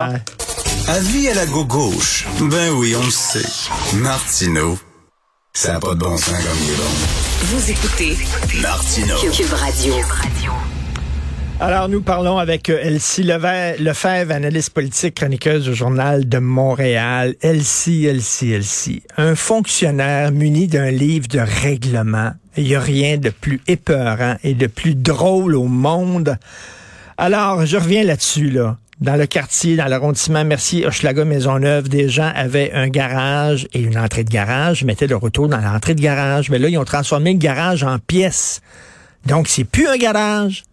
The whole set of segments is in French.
Avis à la gauche. Ben oui, on le sait. Martineau, ça n'a pas de bon sens comme il est bon. Vous écoutez Martineau. Cube Radio. Alors, nous parlons avec euh, Elsie Lefebvre, Lefebvre, analyste politique, chroniqueuse au Journal de Montréal. Elsie, Elsie, Elsie. Un fonctionnaire muni d'un livre de règlement. Il n'y a rien de plus épeurant et de plus drôle au monde. Alors, je reviens là-dessus, là. Dans le quartier, dans l'arrondissement Mercier, Hochelaga, Maisonneuve, des gens avaient un garage et une entrée de garage, mettaient le retour dans l'entrée de garage. Mais là, ils ont transformé le garage en pièce. Donc, c'est plus un garage.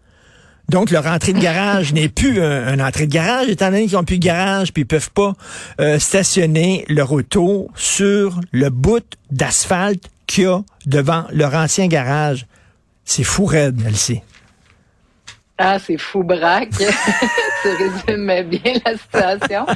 Donc, leur entrée de garage n'est plus un, un entrée de garage, étant donné qu'ils n'ont plus de garage, puis ils peuvent pas euh, stationner leur auto sur le bout d'asphalte qu'il y a devant leur ancien garage. C'est fou raide, Elsie. Ah, c'est fou braque. tu résumes bien la situation.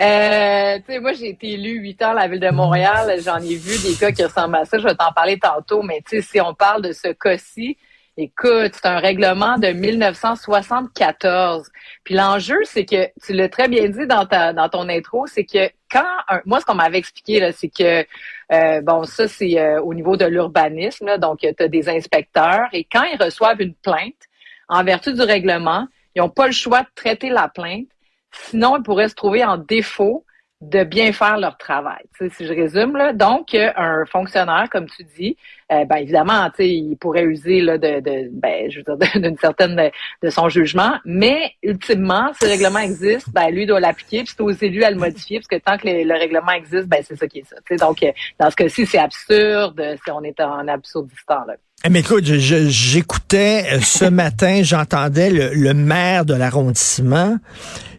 Euh, tu sais, moi, j'ai été élu huit ans à la ville de Montréal. J'en ai vu des cas qui ressemblent à ça. Je vais t'en parler tantôt. Mais tu sais, si on parle de ce cas-ci, Écoute, c'est un règlement de 1974. Puis l'enjeu, c'est que tu l'as très bien dit dans ta dans ton intro, c'est que quand moi ce qu'on m'avait expliqué là, c'est que euh, bon ça c'est euh, au niveau de l'urbanisme, donc tu as des inspecteurs et quand ils reçoivent une plainte en vertu du règlement, ils n'ont pas le choix de traiter la plainte, sinon ils pourraient se trouver en défaut de bien faire leur travail. Si je résume, là, donc un fonctionnaire, comme tu dis, euh, ben évidemment, il pourrait user là, de, ben, je veux dire, d'une certaine de, son jugement, mais ultimement, si le règlement existe, ben lui doit l'appliquer, puis c'est aux élus à le modifier, parce que tant que le, règlement existe, ben c'est ça qui est ça. Donc dans ce cas-ci, c'est absurde, si on est en absurdistan là. Eh, mais écoute, j'écoutais euh, ce matin, j'entendais le, le, maire de l'arrondissement.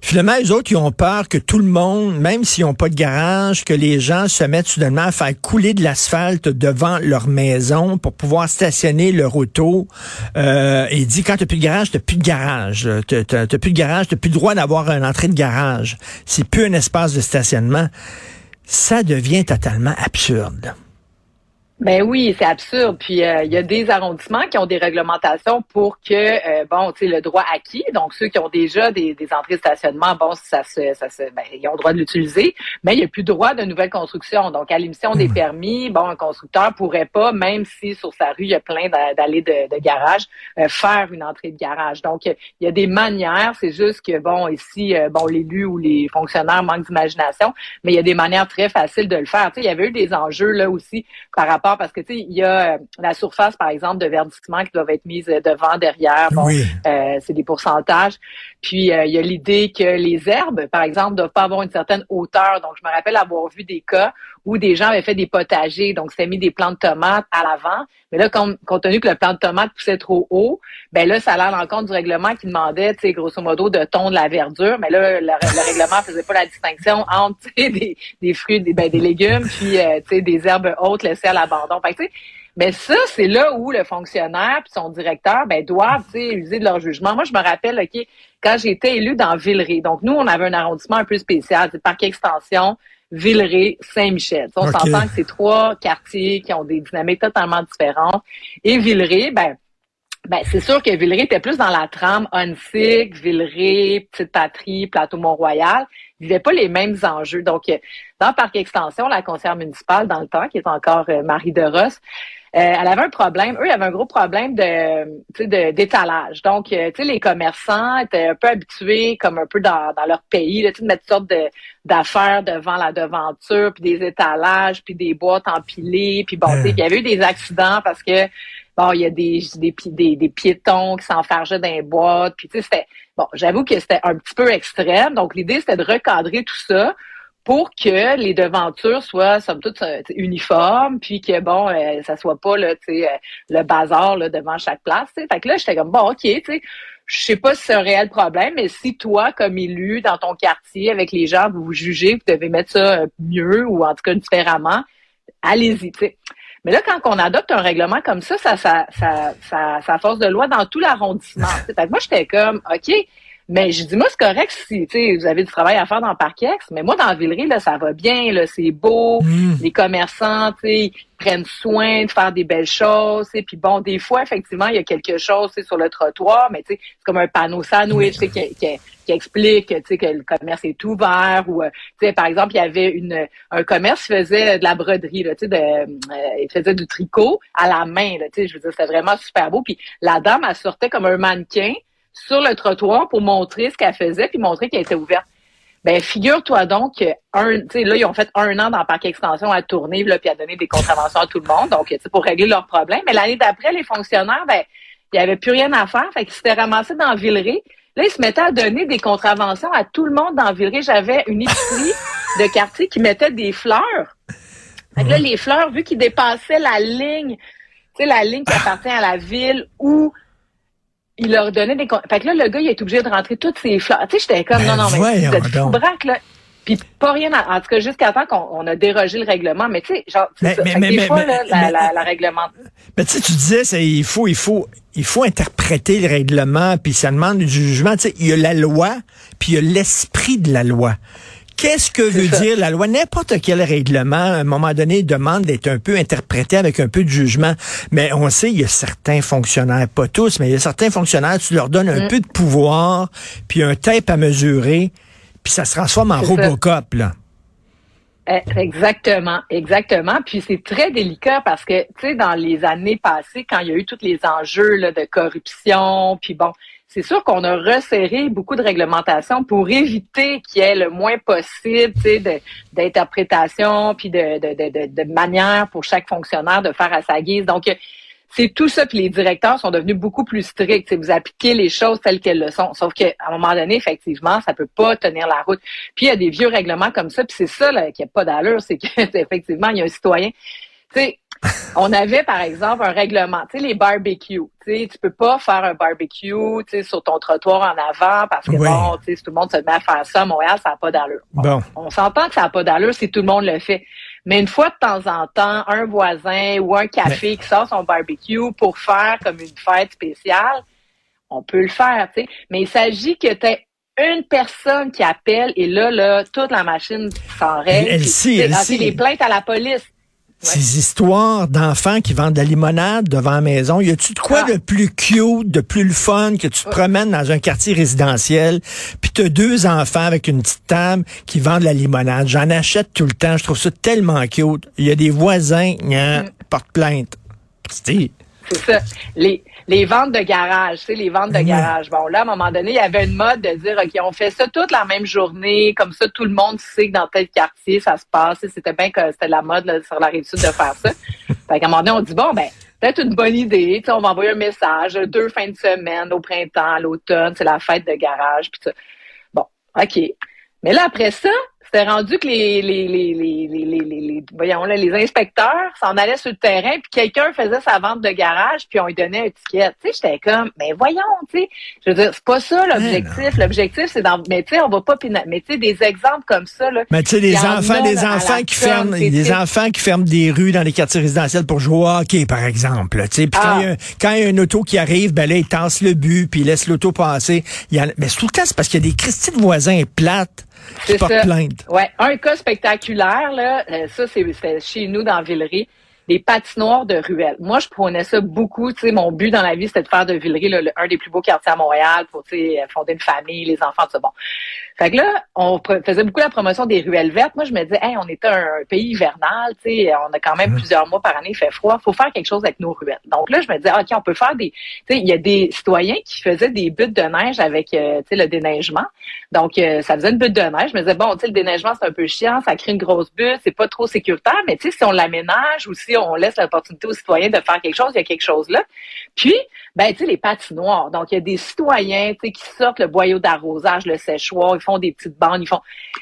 Finalement, les autres, ils ont peur que tout le monde, même s'ils n'ont pas de garage, que les gens se mettent soudainement à faire couler de l'asphalte devant leur maison pour pouvoir stationner leur auto. Euh, et il dit, quand tu plus de garage, tu plus de garage. Tu n'as plus de garage, tu plus le droit d'avoir une entrée de garage. C'est plus un espace de stationnement. Ça devient totalement absurde. Ben oui, c'est absurde. Puis euh, il y a des arrondissements qui ont des réglementations pour que euh, bon, tu sais, le droit acquis, donc ceux qui ont déjà des, des entrées de stationnement, bon, ça se, ça se, ben, ils ont le droit de l'utiliser, mais il n'y a plus droit de nouvelle construction. Donc à l'émission des hmm. permis, bon, un constructeur pourrait pas, même si sur sa rue il y a plein d'allées de, de, garage, euh, faire une entrée de garage. Donc il y a des manières. C'est juste que bon, ici, bon, l'élu ou les fonctionnaires manquent d'imagination, mais il y a des manières très faciles de le faire. Tu sais, il y avait eu des enjeux là aussi par rapport parce que tu sais, il y a euh, la surface, par exemple, de verdissement qui doivent être mise devant, derrière. Bon, euh, c'est des pourcentages. Puis euh, il y a l'idée que les herbes, par exemple, doivent pas avoir une certaine hauteur. Donc, je me rappelle avoir vu des cas où des gens avaient fait des potagers, donc c'était mis des plants de tomates à l'avant. Mais là, compte, tenu que le plant de tomate poussait trop haut, ben là, ça allait à l'encontre du règlement qui demandait, tu sais, grosso modo, de tondre la verdure. Mais là, le, le règlement faisait pas la distinction entre des, des fruits, des, ben, des légumes, puis tu sais, des herbes hautes laissées à l'abandon. Fait mais ça, c'est là où le fonctionnaire puis son directeur ben, doivent user de leur jugement. Moi, je me rappelle, OK, quand j'étais élu dans Villeray, donc nous, on avait un arrondissement un peu spécial, c'est parc extension, Villeray, Saint-Michel. On s'entend que c'est trois quartiers qui ont des dynamiques totalement différentes. Et Villeray, ben, ben, c'est sûr que Villeray était plus dans la trame Onsic, Villeray, Petite Patrie, Plateau Mont-Royal. Ils vivaient pas les mêmes enjeux. Donc, dans Parc Extension, la conseillère municipale, dans le temps, qui est encore euh, Marie de Ross, euh, elle avait un problème. Eux, ils avaient un gros problème de, d'étalage. Donc, euh, tu sais, les commerçants étaient un peu habitués, comme un peu dans, dans leur pays, de mettre toutes sortes de, d'affaires devant la devanture, puis des étalages, puis des boîtes empilées, puis bon, tu sais, il y avait eu des accidents parce que bon, il y a des, des, des, piétons qui s'enfargeaient dans les boîtes, puis tu sais, c'était bon, j'avoue que c'était un petit peu extrême. Donc, l'idée, c'était de recadrer tout ça pour que les devantures soient somme toute euh, uniformes, puis que bon, euh, ça soit pas euh, le bazar devant chaque place. Fait que là, j'étais comme bon, ok, tu sais, je sais pas si c'est un réel problème, mais si toi, comme élu dans ton quartier, avec les gens, vous vous jugez, vous devez mettre ça mieux ou en tout cas différemment, allez-y. Mais là, quand on adopte un règlement comme ça, ça, ça, ça, ça, ça force de loi dans tout l'arrondissement. Moi, j'étais comme, OK, Mais je dis, moi, c'est correct si vous avez du travail à faire dans le Parc-Ex, mais moi, dans Villeray, là, ça va bien, là, c'est beau, mm. les commerçants, tu prennent soin de faire des belles choses, et puis bon, des fois, effectivement, il y a quelque chose sur le trottoir, mais c'est comme un panneau sandwich qui, qui, qui, explique que le commerce est ouvert, ou euh, par exemple, il y avait une un commerce qui faisait de la broderie, là, de, euh, il faisait du tricot à la main, là, je veux dire, c'était vraiment super beau, puis la dame, elle sortait comme un mannequin, sur le trottoir pour montrer ce qu'elle faisait puis montrer qu'elle était ouverte. Ben, figure-toi donc que un, là, ils ont fait un an dans le parc extension à tourner, là, puis à donner des contraventions à tout le monde, donc, pour régler leurs problèmes. Mais l'année d'après, les fonctionnaires, ben, il n'y avait plus rien à faire, fait qu'ils s'étaient ramassés dans Villeray. Là, ils se mettaient à donner des contraventions à tout le monde dans Villeray. J'avais une épicerie de quartier qui mettait des fleurs. Fait que là, les fleurs, vu qu'ils dépassaient la ligne, tu sais, la ligne qui appartient à la ville ou il leur donnait des... Fait que là, le gars, il est obligé de rentrer toutes ses fleurs. Tu sais, j'étais comme, non, non, mais vous êtes fou braque, là. Puis pas rien, en tout cas, jusqu'à temps qu'on a dérogé le règlement. Mais tu sais, genre, mais. Mais, des fois, là, la, la, la, règlement... Mais tu sais, tu disais, il faut, il faut, il faut interpréter le règlement, puis ça demande du jugement. Tu sais, il y a la loi, puis il y a l'esprit de la loi. Qu'est-ce que veut dire la loi? N'importe quel règlement, à un moment donné, demande d'être un peu interprété avec un peu de jugement. Mais on sait, il y a certains fonctionnaires, pas tous, mais il y a certains fonctionnaires, tu leur donnes un mm. peu de pouvoir, puis un tape à mesurer, puis ça se transforme en Robocop, là. Eh, exactement, exactement. Puis c'est très délicat parce que, tu sais, dans les années passées, quand il y a eu tous les enjeux là, de corruption, puis bon, c'est sûr qu'on a resserré beaucoup de réglementations pour éviter qu'il y ait le moins possible d'interprétation puis de, de, de, de, manière pour chaque fonctionnaire de faire à sa guise. Donc, c'est tout ça, puis les directeurs sont devenus beaucoup plus stricts. Vous appliquez les choses telles qu'elles le sont. Sauf qu'à un moment donné, effectivement, ça peut pas tenir la route. Puis il y a des vieux règlements comme ça, puis c'est ça là, qui n'a pas d'allure, c'est qu'effectivement, il y a un citoyen. Tu sais, on avait, par exemple, un règlement, tu sais, les barbecues. Tu sais, tu peux pas faire un barbecue, tu sais, sur ton trottoir en avant parce que bon, tu sais, si tout le monde se met à faire ça à Montréal, ça n'a pas d'allure. Bon. On s'entend que ça n'a pas d'allure si tout le monde le fait. Mais une fois de temps en temps, un voisin ou un café qui sort son barbecue pour faire comme une fête spéciale, on peut le faire, tu sais. Mais il s'agit que tu une personne qui appelle et là, là, toute la machine règle. Elle, elle, elle, les plaintes à la police. Ces histoires d'enfants qui vendent de la limonade devant la maison, y a-tu de quoi ah. de plus cute, de plus le fun que tu te promènes dans un quartier résidentiel, puis t'as deux enfants avec une petite table qui vendent de la limonade? J'en achète tout le temps, je trouve ça tellement cute. Il y a des voisins, qui mm. portent plainte. C'est ça. Les, les ventes de garage, les ventes de garage. Bon, là, à un moment donné, il y avait une mode de dire, OK, on fait ça toute la même journée, comme ça, tout le monde sait que dans tel quartier, ça se passe. C'était bien que c'était la mode là, sur la rive sud de faire ça. fait qu'à un moment donné, on dit, bon, ben, peut-être une bonne idée. On va envoyer un message, deux fins de semaine, au printemps, à l'automne, c'est la fête de garage, puis ça. Bon, OK. Mais là, après ça, c'était rendu que les, les, les, les, les, les, les, voyons, là, les inspecteurs s'en allaient sur le terrain, puis quelqu'un faisait sa vente de garage, puis on lui donnait un ticket. Tu sais, j'étais comme, mais voyons, tu sais, je veux dire, c'est pas ça l'objectif. L'objectif, c'est dans, mais tu sais, on va pas mais tu sais, des exemples comme ça, là. Mais tu sais, des enfants, des enfants qui ferment, des enfants qui ferment des rues dans les quartiers résidentiels pour jouer au hockey, par exemple. Tu sais, puis quand, ah. quand, il y a une auto qui arrive, ben là, il tasse le but, puis il laisse l'auto passer. Il y a, mais tout le temps, c'est parce qu'il y a des Christine voisins plates Ouais, un cas spectaculaire là, euh, ça c'est chez nous dans Villeray des patinoires de ruelles. Moi, je prenais ça beaucoup. Tu sais, mon but dans la vie, c'était de faire de Villeray là, un des plus beaux quartiers à Montréal pour tu sais, fonder une famille, les enfants, tout ça. Bon. Fait que là, on faisait beaucoup la promotion des ruelles vertes. Moi, je me disais, hey, on est un, pays hivernal, tu sais, on a quand même plusieurs mois par année, il fait froid, faut faire quelque chose avec nos ruelles. Donc là, je me disais, ok, on peut faire des, tu sais, il y a des citoyens qui faisaient des buttes de neige avec, euh, tu sais, le déneigement. Donc, euh, ça faisait une butte de neige. Je me disais, bon, tu sais, le déneigement, c'est un peu chiant, ça crée une grosse butte, c'est pas trop sécuritaire, mais tu sais, si on l'aménage ou si on laisse l'opportunité aux citoyens de faire quelque chose, il y a quelque chose là. Puis, ben, tu sais, les patinoires. Donc, il y a des citoyens, qui sortent le boyau d'arrosage, le séchoir, ils font des petites bandes, ils font.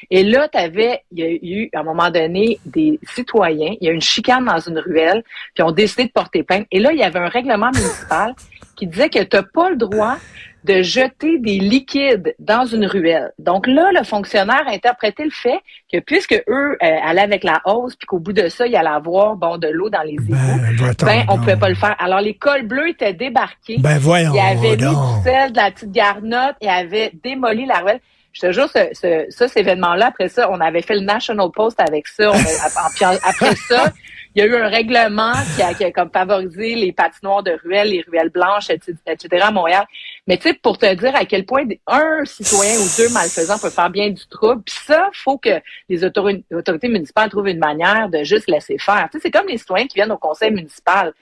Et là, tu avais, il y a eu, à un moment donné, des citoyens, il y a eu une chicane dans une ruelle, puis ont décidé de porter plainte. Et là, il y avait un règlement municipal qui disait que tu n'as pas le droit de jeter des liquides dans une ruelle. Donc là, le fonctionnaire a interprété le fait que puisque eux euh, allaient avec la hausse, puis qu'au bout de ça, il allait avoir bon de l'eau dans les égouts, ben, ben on pouvait pas le faire. Alors les cols bleus étaient débarqués. Ben voyons. Ils avaient mis du sel, de la petite garnotte, et avaient démoli la ruelle. Je te jure, ce, ce, ça, cet événement-là, après ça, on avait fait le National Post avec ça. après ça, il y a eu un règlement qui a, qui a comme favorisé les patinoires de ruelles, les ruelles blanches, etc. à Montréal. Mais tu sais, pour te dire à quel point un citoyen ou deux malfaisants peut faire bien du trouble, puis ça, faut que les autorités municipales trouvent une manière de juste laisser faire. Tu sais, c'est comme les citoyens qui viennent au conseil municipal.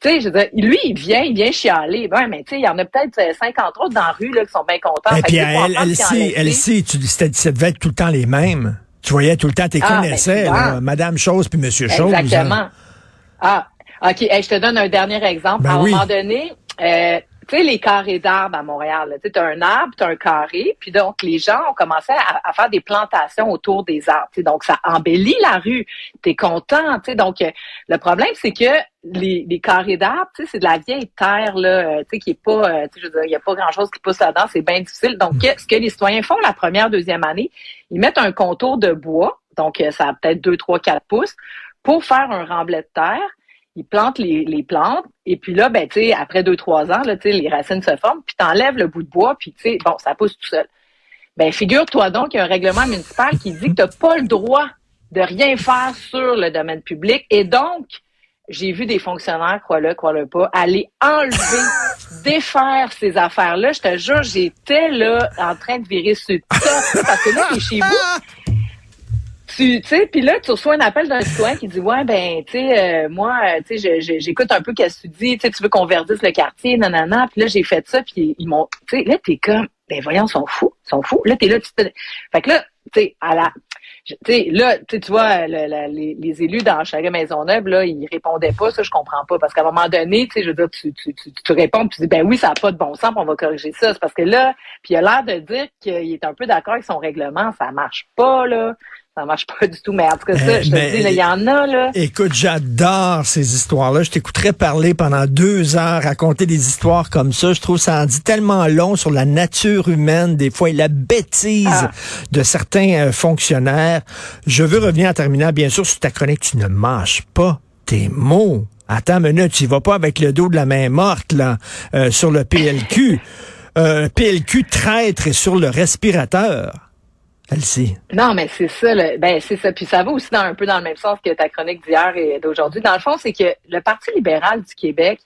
Tu sais, je veux dire, lui, il vient, il vient chialer. Ben, mais tu sais, il y en a peut-être 50 autres dans la rue là, qui sont bien contents. Et puis, elle, elle, elle, elle, tu, ça devait être tout le temps les mêmes. Tu voyais tout le temps, tu ah, ben, connaissais, Madame Chose puis Monsieur Chose. Exactement. Ah, OK. je te donne un dernier exemple. Ben à un moment donné, euh, tu sais, les carrés d'arbres à Montréal, tu as un arbre, tu as un carré, puis donc les gens ont commencé à, faire des plantations autour des arbres. Donc, ça embellit la rue. Tu es content. Donc, euh, le problème, c'est que les, les carrés d'arbres, c'est de la vieille terre, là, euh, qui est pas, je veux dire, il n'y a pas grand-chose qui pousse là-dedans, c'est bien difficile. Donc, mm. ce que les citoyens font la première, deuxième année, ils mettent un contour de bois, donc ça a peut-être 2, 3, 4 pouces, pour faire un remblai de terre. Ils plantent les, plantes, et puis là, ben, tu après deux, trois ans, là, tu les racines se forment, puis t'enlèves le bout de bois, puis tu bon, ça pousse tout seul. Ben, figure-toi donc qu'il y a un règlement municipal qui dit que t'as pas le droit de rien faire sur le domaine public, et donc, j'ai vu des fonctionnaires, crois-le, crois-le pas, aller enlever, défaire ces affaires-là. Je te jure, j'étais là en train de virer sur ça, parce que là, t'es chez vous, tu sais, puis là, tu reçois un appel d'un citoyen qui dit ouais ben tu sais euh, moi euh, tu sais j'écoute un peu qu'est-ce que tu dis, tu sais tu veux qu'on verdisse le quartier, nanana, puis là j'ai fait ça puis ils m'ont tu sais là t'es comme ben voyons, ils sont fous, ils sont fous. Là t'es là tu te... fait que là tu sais à la sais là tu vois les, élus dans chaque Maisonneuve là ils répondaient pas ça je comprends pas. Parce qu'à un moment donné tu sais je veux dire tu tu, tu, tu réponds tu dis ben oui ça a pas de bon sens on va corriger ça. C'est parce que là puis il a l'air de dire qu'il est un peu d'accord avec son règlement ça marche pas là ça marche pas du tout. Mais en tout cas, ça, je te dis, il y en a, là. Écoute, j'adore ces histoires-là. Je t'écouterais parler pendant deux heures, raconter des histoires comme ça. Je trouve ça en dit tellement long sur la nature humaine, des fois, et la bêtise ah. de certains euh, fonctionnaires. Je veux revenir en terminant, bien sûr, sur ta chronique. Tu ne mâches pas tes mots. Attends une minute, tu vas pas avec le dos de la main morte, là, euh, sur le PLQ. euh, PLQ traître et sur le respirateur. Non, mais c'est ça. ben, c'est ça. Puis ça va aussi dans, un peu dans le même sens que ta chronique d'hier et d'aujourd'hui. Dans le fond, c'est que le Parti libéral du Québec,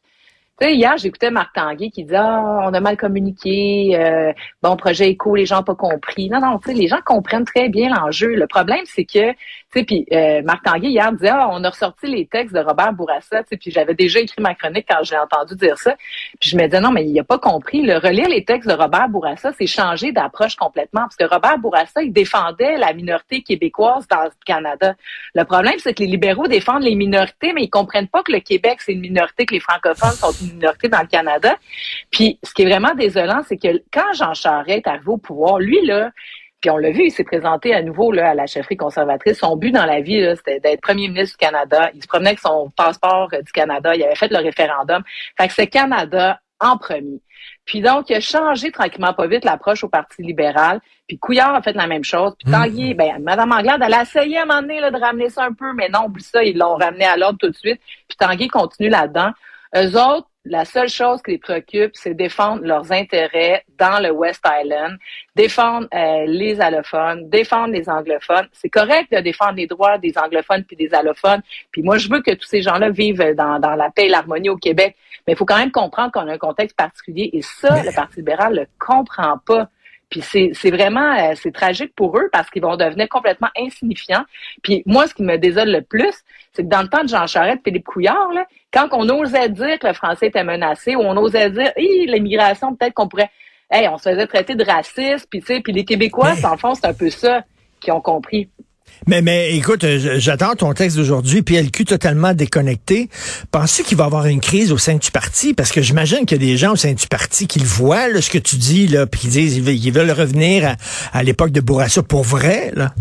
tu sais, hier, j'écoutais Marc Tanguay qui disait ah, on a mal communiqué, euh, bon projet éco, les gens pas compris. Non, non, tu sais, les gens comprennent très bien l'enjeu. Le problème, c'est que, tu sais, puis euh, Marc Tanguay hier disait ah, on a ressorti les textes de Robert Bourassa, tu sais, puis j'avais déjà écrit ma chronique quand j'ai entendu dire ça. Puis je me disais non, mais il a pas compris. Le relire les textes de Robert Bourassa, c'est changer d'approche complètement, parce que Robert Bourassa, il défendait la minorité québécoise dans le Canada. Le problème, c'est que les libéraux défendent les minorités, mais ils comprennent pas que le Québec, c'est une minorité, que les francophones sont minorité dans le Canada. Puis ce qui est vraiment désolant, c'est que quand Jean Charest est arrivé au pouvoir, lui, là, puis on l'a vu, il s'est présenté à nouveau là, à la chefferie conservatrice. Son but dans la vie, c'était d'être premier ministre du Canada. Il se promenait avec son passeport du Canada. Il avait fait le référendum. Fait que c'est Canada en premier. Puis donc, il a changé tranquillement pas vite l'approche au Parti libéral. Puis Couillard a fait la même chose. Puis Tanguy, mm. ben, Mme Anglade, elle a essayé à un moment donné là, de ramener ça un peu, mais non, oublie ça, ils l'ont ramené à l'ordre tout de suite. Puis Tanguy continue là-dedans. Eux autres, la seule chose qui les préoccupe, c'est défendre leurs intérêts dans le West Island, défendre euh, les allophones, défendre les anglophones. C'est correct de défendre les droits des anglophones puis des allophones. Puis moi, je veux que tous ces gens-là vivent dans, dans la paix et l'harmonie au Québec. Mais il faut quand même comprendre qu'on a un contexte particulier. Et ça, le Parti libéral ne le comprend pas. Puis c'est vraiment euh, c'est tragique pour eux parce qu'ils vont devenir complètement insignifiants. Puis moi, ce qui me désole le plus, c'est que dans le temps de Jean Charest, Philippe Couillard, là, quand on osait dire que le français était menacé, ou on osait dire, l'immigration, peut-être qu'on pourrait, hey, on se faisait traiter de raciste, puis tu sais, puis les Québécois, en fond, c'est un peu ça qu'ils ont compris. Mais, mais écoute, euh, j'attends ton texte d'aujourd'hui, PLQ totalement déconnecté. Penses-tu qu'il va y avoir une crise au sein du parti? Parce que j'imagine qu'il y a des gens au sein du parti qui le voient, là, ce que tu dis, là, puis qui disent qu'ils veulent, revenir à, l'époque de Bourassa pour vrai, là.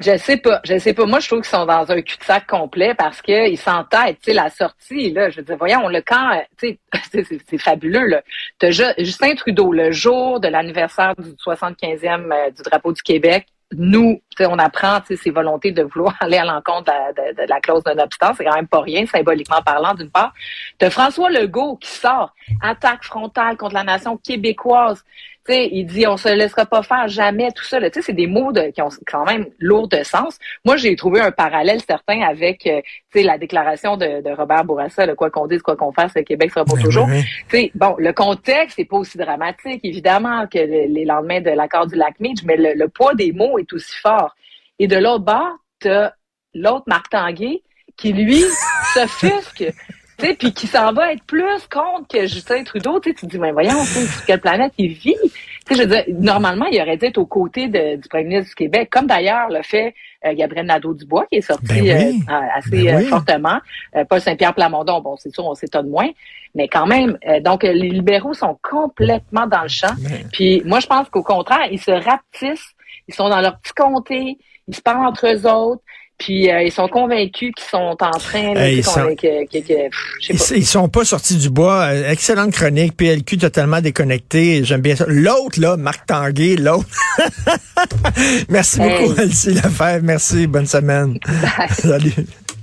Je sais pas, je sais pas. Moi, je trouve qu'ils sont dans un cul-de-sac complet parce qu'ils s'entêtent. Tu sais, la sortie, là, je veux dire, voyons, le camp, tu sais, c'est fabuleux, là. T'as Justin Trudeau, le jour de l'anniversaire du 75e euh, du drapeau du Québec, nous, on apprend ses volontés de vouloir aller à l'encontre de, de, la clause de non-obstant. C'est quand même pas rien, symboliquement parlant, d'une part. De François Legault qui sort, attaque frontale contre la nation québécoise il dit on se laissera pas faire jamais tout ça. C'est des mots de, qui ont quand même lourd de sens. Moi, j'ai trouvé un parallèle certain avec euh, la déclaration de, de Robert Bourassa, le quoi qu'on dise, quoi qu'on fasse, le Québec sera pour ben toujours. Bon, le contexte n'est pas aussi dramatique, évidemment, que les lendemains de l'accord du lac Meach, mais le, poids des mots est aussi fort. Et de l'autre bord, tu l'autre Marc Tanguay qui, lui, s'offusque puis qui s'en va être plus contre que Justin Trudeau, tu te dis, mais voyons, sur quelle planète il vit? je veux dire, normalement, il aurait dû être aux côtés du premier ministre du Québec, comme d'ailleurs le fait euh, Gabriel Nadeau-Dubois, qui est sorti ben euh, assez ben euh, fortement. Paul Saint-Pierre Plamondon, bon, c'est sûr, on s'étonne moins, mais quand même, donc les libéraux sont complètement dans le champ. Ben. Puis moi, je pense qu'au contraire, ils se rapetissent, ils sont dans leur petit comté, ils se parlent entre eux autres. Puis euh, ils sont convaincus qu'ils sont en train de, ils, sont, ils, sont pas sortis du bois. Euh, excellente chronique, PLQ totalement déconnecté. J'aime bien ça. L'autre là, Marc Tanguay, l'autre. Merci beaucoup, Elsie Lefebvre. Merci, bonne semaine. Salut.